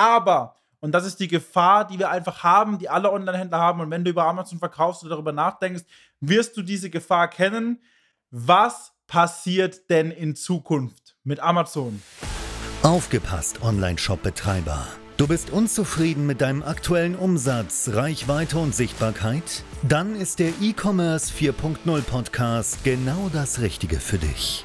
Aber, und das ist die Gefahr, die wir einfach haben, die alle Online-Händler haben, und wenn du über Amazon verkaufst oder darüber nachdenkst, wirst du diese Gefahr kennen. Was passiert denn in Zukunft mit Amazon? Aufgepasst, Online-Shop-Betreiber. Du bist unzufrieden mit deinem aktuellen Umsatz, Reichweite und Sichtbarkeit? Dann ist der E-Commerce 4.0 Podcast genau das Richtige für dich.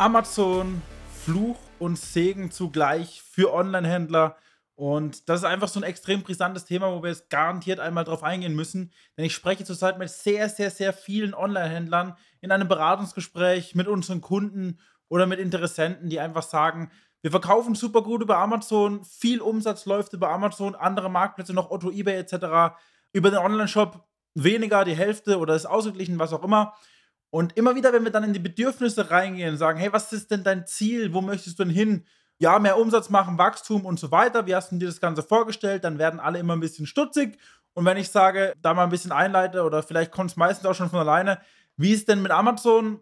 Amazon, Fluch und Segen zugleich für Online-Händler. Und das ist einfach so ein extrem brisantes Thema, wo wir jetzt garantiert einmal drauf eingehen müssen. Denn ich spreche zurzeit mit sehr, sehr, sehr vielen Online-Händlern in einem Beratungsgespräch mit unseren Kunden oder mit Interessenten, die einfach sagen, wir verkaufen super gut über Amazon, viel Umsatz läuft über Amazon, andere Marktplätze noch Otto, eBay etc. Über den Online-Shop weniger, die Hälfte oder ist ausgeglichen, was auch immer. Und immer wieder, wenn wir dann in die Bedürfnisse reingehen und sagen, hey, was ist denn dein Ziel? Wo möchtest du denn hin? Ja, mehr Umsatz machen, Wachstum und so weiter. Wie hast du dir das Ganze vorgestellt? Dann werden alle immer ein bisschen stutzig. Und wenn ich sage, da mal ein bisschen einleite oder vielleicht kommt es meistens auch schon von alleine, wie ist denn mit Amazon?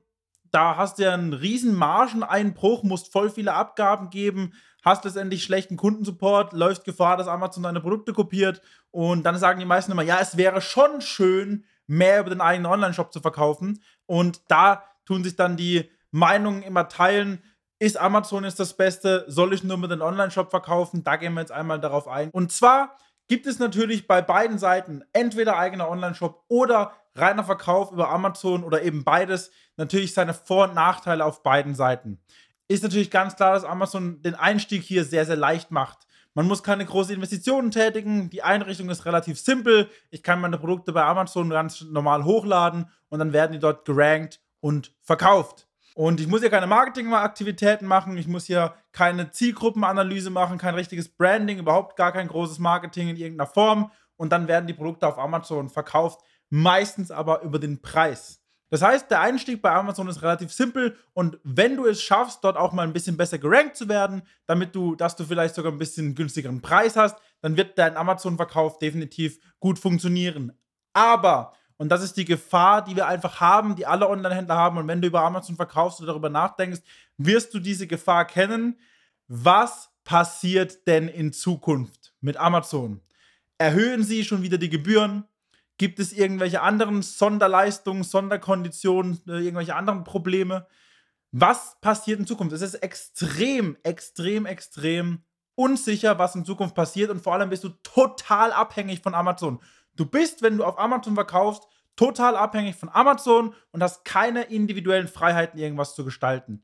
Da hast du ja einen riesen Margeneinbruch, musst voll viele Abgaben geben, hast letztendlich schlechten Kundensupport, läufst Gefahr, dass Amazon deine Produkte kopiert. Und dann sagen die meisten immer, ja, es wäre schon schön, mehr über den eigenen Online-Shop zu verkaufen. Und da tun sich dann die Meinungen immer teilen. Ist Amazon ist das Beste? Soll ich nur mit den Online-Shop verkaufen? Da gehen wir jetzt einmal darauf ein. Und zwar gibt es natürlich bei beiden Seiten entweder eigener Online-Shop oder reiner Verkauf über Amazon oder eben beides natürlich seine Vor- und Nachteile auf beiden Seiten. Ist natürlich ganz klar, dass Amazon den Einstieg hier sehr, sehr leicht macht. Man muss keine großen Investitionen tätigen. Die Einrichtung ist relativ simpel. Ich kann meine Produkte bei Amazon ganz normal hochladen und dann werden die dort gerankt und verkauft. Und ich muss hier keine Marketingaktivitäten machen, ich muss hier keine Zielgruppenanalyse machen, kein richtiges Branding, überhaupt gar kein großes Marketing in irgendeiner Form. Und dann werden die Produkte auf Amazon verkauft, meistens aber über den Preis. Das heißt, der Einstieg bei Amazon ist relativ simpel und wenn du es schaffst, dort auch mal ein bisschen besser gerankt zu werden, damit du, dass du vielleicht sogar ein bisschen günstigeren Preis hast, dann wird dein Amazon-Verkauf definitiv gut funktionieren. Aber, und das ist die Gefahr, die wir einfach haben, die alle Online-Händler haben, und wenn du über Amazon verkaufst oder darüber nachdenkst, wirst du diese Gefahr kennen. Was passiert denn in Zukunft mit Amazon? Erhöhen sie schon wieder die Gebühren? Gibt es irgendwelche anderen Sonderleistungen, Sonderkonditionen, äh, irgendwelche anderen Probleme? Was passiert in Zukunft? Es ist extrem, extrem, extrem unsicher, was in Zukunft passiert und vor allem bist du total abhängig von Amazon. Du bist, wenn du auf Amazon verkaufst, total abhängig von Amazon und hast keine individuellen Freiheiten, irgendwas zu gestalten.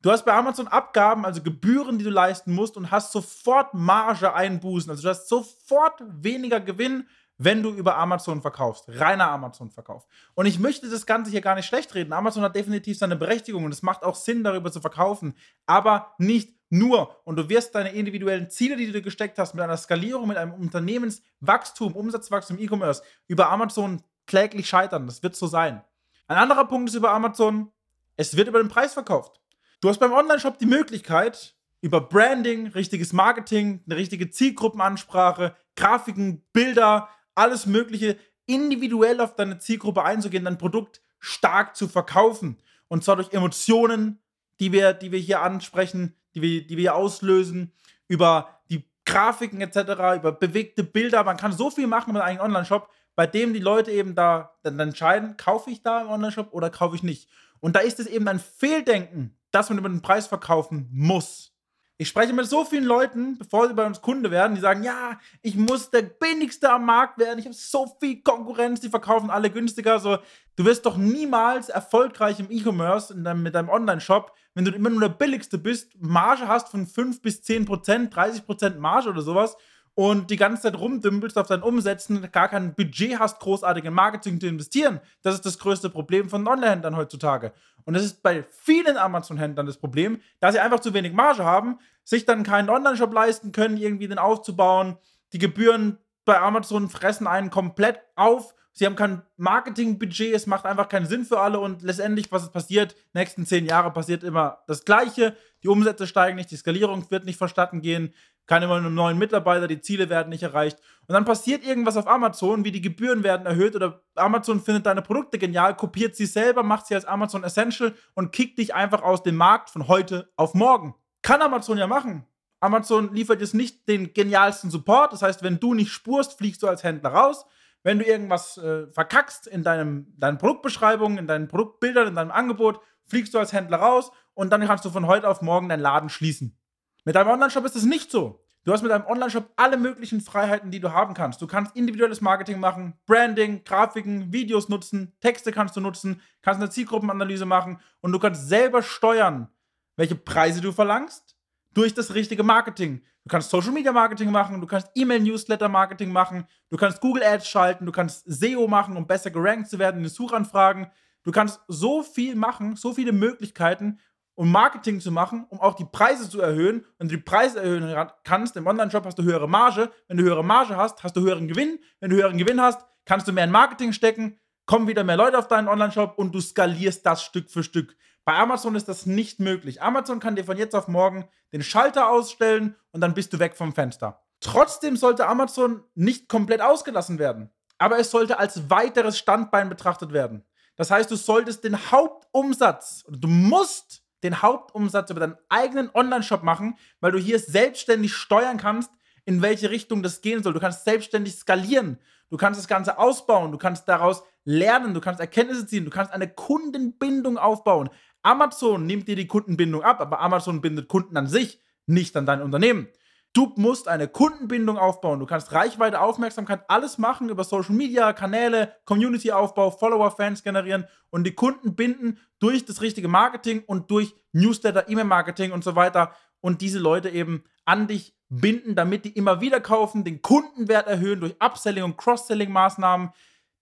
Du hast bei Amazon Abgaben, also Gebühren, die du leisten musst und hast sofort Marge einbußen. Also du hast sofort weniger Gewinn, wenn du über Amazon verkaufst. Reiner Amazon-Verkauf. Und ich möchte das Ganze hier gar nicht schlecht reden. Amazon hat definitiv seine Berechtigung und es macht auch Sinn, darüber zu verkaufen. Aber nicht nur. Und du wirst deine individuellen Ziele, die du dir gesteckt hast, mit einer Skalierung, mit einem Unternehmenswachstum, Umsatzwachstum, E-Commerce, über Amazon kläglich scheitern. Das wird so sein. Ein anderer Punkt ist über Amazon, es wird über den Preis verkauft. Du hast beim Online-Shop die Möglichkeit, über Branding, richtiges Marketing, eine richtige Zielgruppenansprache, Grafiken, Bilder, alles Mögliche individuell auf deine Zielgruppe einzugehen, dein Produkt stark zu verkaufen. Und zwar durch Emotionen, die wir, die wir hier ansprechen, die wir, die wir auslösen, über die Grafiken etc., über bewegte Bilder. Man kann so viel machen mit einem Online-Shop, bei dem die Leute eben da dann entscheiden, kaufe ich da im Online-Shop oder kaufe ich nicht. Und da ist es eben ein Fehldenken, dass man über den Preis verkaufen muss. Ich spreche mit so vielen Leuten, bevor sie bei uns Kunde werden, die sagen, ja, ich muss der billigste am Markt werden, ich habe so viel Konkurrenz, die verkaufen alle günstiger. So, du wirst doch niemals erfolgreich im E-Commerce mit deinem Online-Shop, wenn du immer nur der billigste bist, Marge hast von 5 bis 10 Prozent, 30 Prozent Marge oder sowas und die ganze Zeit rumdümpelst auf deinen Umsätzen, gar kein Budget hast, großartig in Marketing zu investieren. Das ist das größte Problem von Online-Händlern heutzutage. Und das ist bei vielen Amazon-Händlern das Problem, dass sie einfach zu wenig Marge haben, sich dann keinen Online-Shop leisten können, irgendwie den aufzubauen. Die Gebühren bei Amazon fressen einen komplett auf. Sie haben kein Marketingbudget, es macht einfach keinen Sinn für alle und letztendlich, was passiert, nächsten zehn Jahre passiert immer das Gleiche. Die Umsätze steigen nicht, die Skalierung wird nicht vonstatten gehen keine neuen Mitarbeiter, die Ziele werden nicht erreicht. Und dann passiert irgendwas auf Amazon, wie die Gebühren werden erhöht oder Amazon findet deine Produkte genial, kopiert sie selber, macht sie als Amazon Essential und kickt dich einfach aus dem Markt von heute auf morgen. Kann Amazon ja machen. Amazon liefert jetzt nicht den genialsten Support. Das heißt, wenn du nicht spurst, fliegst du als Händler raus. Wenn du irgendwas äh, verkackst in deinem, deinen Produktbeschreibungen, in deinen Produktbildern, in deinem Angebot, fliegst du als Händler raus und dann kannst du von heute auf morgen deinen Laden schließen. Mit deinem Online-Shop ist es nicht so. Du hast mit deinem Online-Shop alle möglichen Freiheiten, die du haben kannst. Du kannst individuelles Marketing machen, Branding, Grafiken, Videos nutzen, Texte kannst du nutzen, kannst eine Zielgruppenanalyse machen und du kannst selber steuern, welche Preise du verlangst durch das richtige Marketing. Du kannst Social Media Marketing machen, du kannst E-Mail-Newsletter Marketing machen, du kannst Google Ads schalten, du kannst SEO machen, um besser gerankt zu werden in den Suchanfragen. Du kannst so viel machen, so viele Möglichkeiten um Marketing zu machen, um auch die Preise zu erhöhen. Wenn du die Preise erhöhen kannst, im Online-Shop hast du höhere Marge. Wenn du höhere Marge hast, hast du höheren Gewinn. Wenn du höheren Gewinn hast, kannst du mehr in Marketing stecken, kommen wieder mehr Leute auf deinen Online-Shop und du skalierst das Stück für Stück. Bei Amazon ist das nicht möglich. Amazon kann dir von jetzt auf morgen den Schalter ausstellen und dann bist du weg vom Fenster. Trotzdem sollte Amazon nicht komplett ausgelassen werden. Aber es sollte als weiteres Standbein betrachtet werden. Das heißt, du solltest den Hauptumsatz, du musst den Hauptumsatz über deinen eigenen Online-Shop machen, weil du hier selbstständig steuern kannst, in welche Richtung das gehen soll. Du kannst selbstständig skalieren. Du kannst das Ganze ausbauen. Du kannst daraus lernen. Du kannst Erkenntnisse ziehen. Du kannst eine Kundenbindung aufbauen. Amazon nimmt dir die Kundenbindung ab, aber Amazon bindet Kunden an sich, nicht an dein Unternehmen. Du musst eine Kundenbindung aufbauen. Du kannst Reichweite, Aufmerksamkeit, alles machen über Social Media, Kanäle, Community-Aufbau, Follower, Fans generieren und die Kunden binden durch das richtige Marketing und durch Newsletter, E-Mail-Marketing und so weiter und diese Leute eben an dich binden, damit die immer wieder kaufen, den Kundenwert erhöhen durch Upselling und Cross-Selling-Maßnahmen,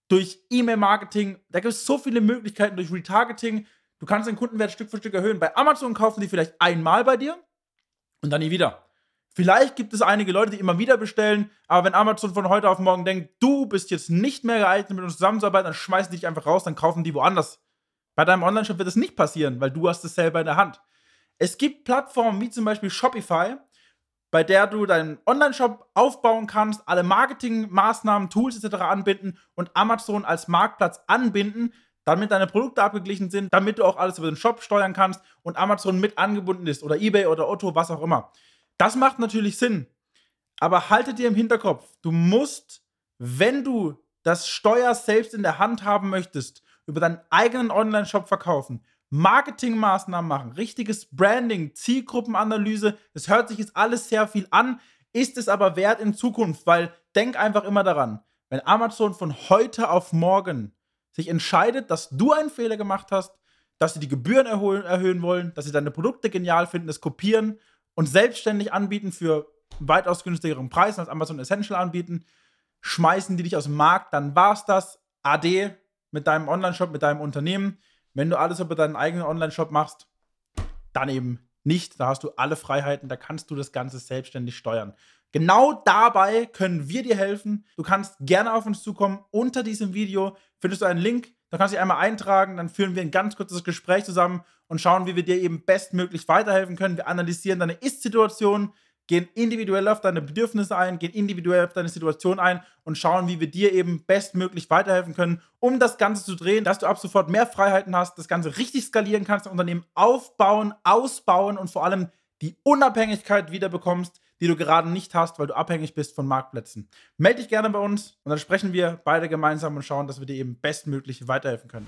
durch E-Mail-Marketing. Da gibt es so viele Möglichkeiten durch Retargeting. Du kannst den Kundenwert Stück für Stück erhöhen. Bei Amazon kaufen die vielleicht einmal bei dir und dann nie wieder. Vielleicht gibt es einige Leute, die immer wieder bestellen, aber wenn Amazon von heute auf morgen denkt, du bist jetzt nicht mehr geeignet, mit uns zusammenzuarbeiten, dann schmeißen die dich einfach raus, dann kaufen die woanders. Bei deinem Online-Shop wird das nicht passieren, weil du hast es selber in der Hand. Es gibt Plattformen wie zum Beispiel Shopify, bei der du deinen Online-Shop aufbauen kannst, alle Marketingmaßnahmen, Tools etc. anbinden und Amazon als Marktplatz anbinden, damit deine Produkte abgeglichen sind, damit du auch alles über den Shop steuern kannst und Amazon mit angebunden ist oder eBay oder Otto, was auch immer. Das macht natürlich Sinn. Aber halte dir im Hinterkopf, du musst, wenn du das Steuer selbst in der Hand haben möchtest, über deinen eigenen Online-Shop verkaufen, Marketingmaßnahmen machen, richtiges Branding, Zielgruppenanalyse, das hört sich jetzt alles sehr viel an, ist es aber wert in Zukunft, weil denk einfach immer daran, wenn Amazon von heute auf morgen sich entscheidet, dass du einen Fehler gemacht hast, dass sie die Gebühren erhöhen wollen, dass sie deine Produkte genial finden, es kopieren und selbstständig anbieten für weitaus günstigeren Preis als Amazon Essential anbieten, schmeißen die dich aus dem Markt, dann war's das. AD mit deinem Online-Shop, mit deinem Unternehmen. Wenn du alles über deinen eigenen Online-Shop machst, dann eben nicht. Da hast du alle Freiheiten, da kannst du das Ganze selbstständig steuern. Genau dabei können wir dir helfen. Du kannst gerne auf uns zukommen. Unter diesem Video findest du einen Link da kannst du dich einmal eintragen, dann führen wir ein ganz kurzes Gespräch zusammen und schauen, wie wir dir eben bestmöglich weiterhelfen können. Wir analysieren deine Ist-Situation, gehen individuell auf deine Bedürfnisse ein, gehen individuell auf deine Situation ein und schauen, wie wir dir eben bestmöglich weiterhelfen können, um das Ganze zu drehen, dass du ab sofort mehr Freiheiten hast, das Ganze richtig skalieren kannst, dein Unternehmen aufbauen, ausbauen und vor allem die Unabhängigkeit wieder bekommst, die du gerade nicht hast, weil du abhängig bist von Marktplätzen. Melde dich gerne bei uns und dann sprechen wir beide gemeinsam und schauen, dass wir dir eben bestmöglich weiterhelfen können.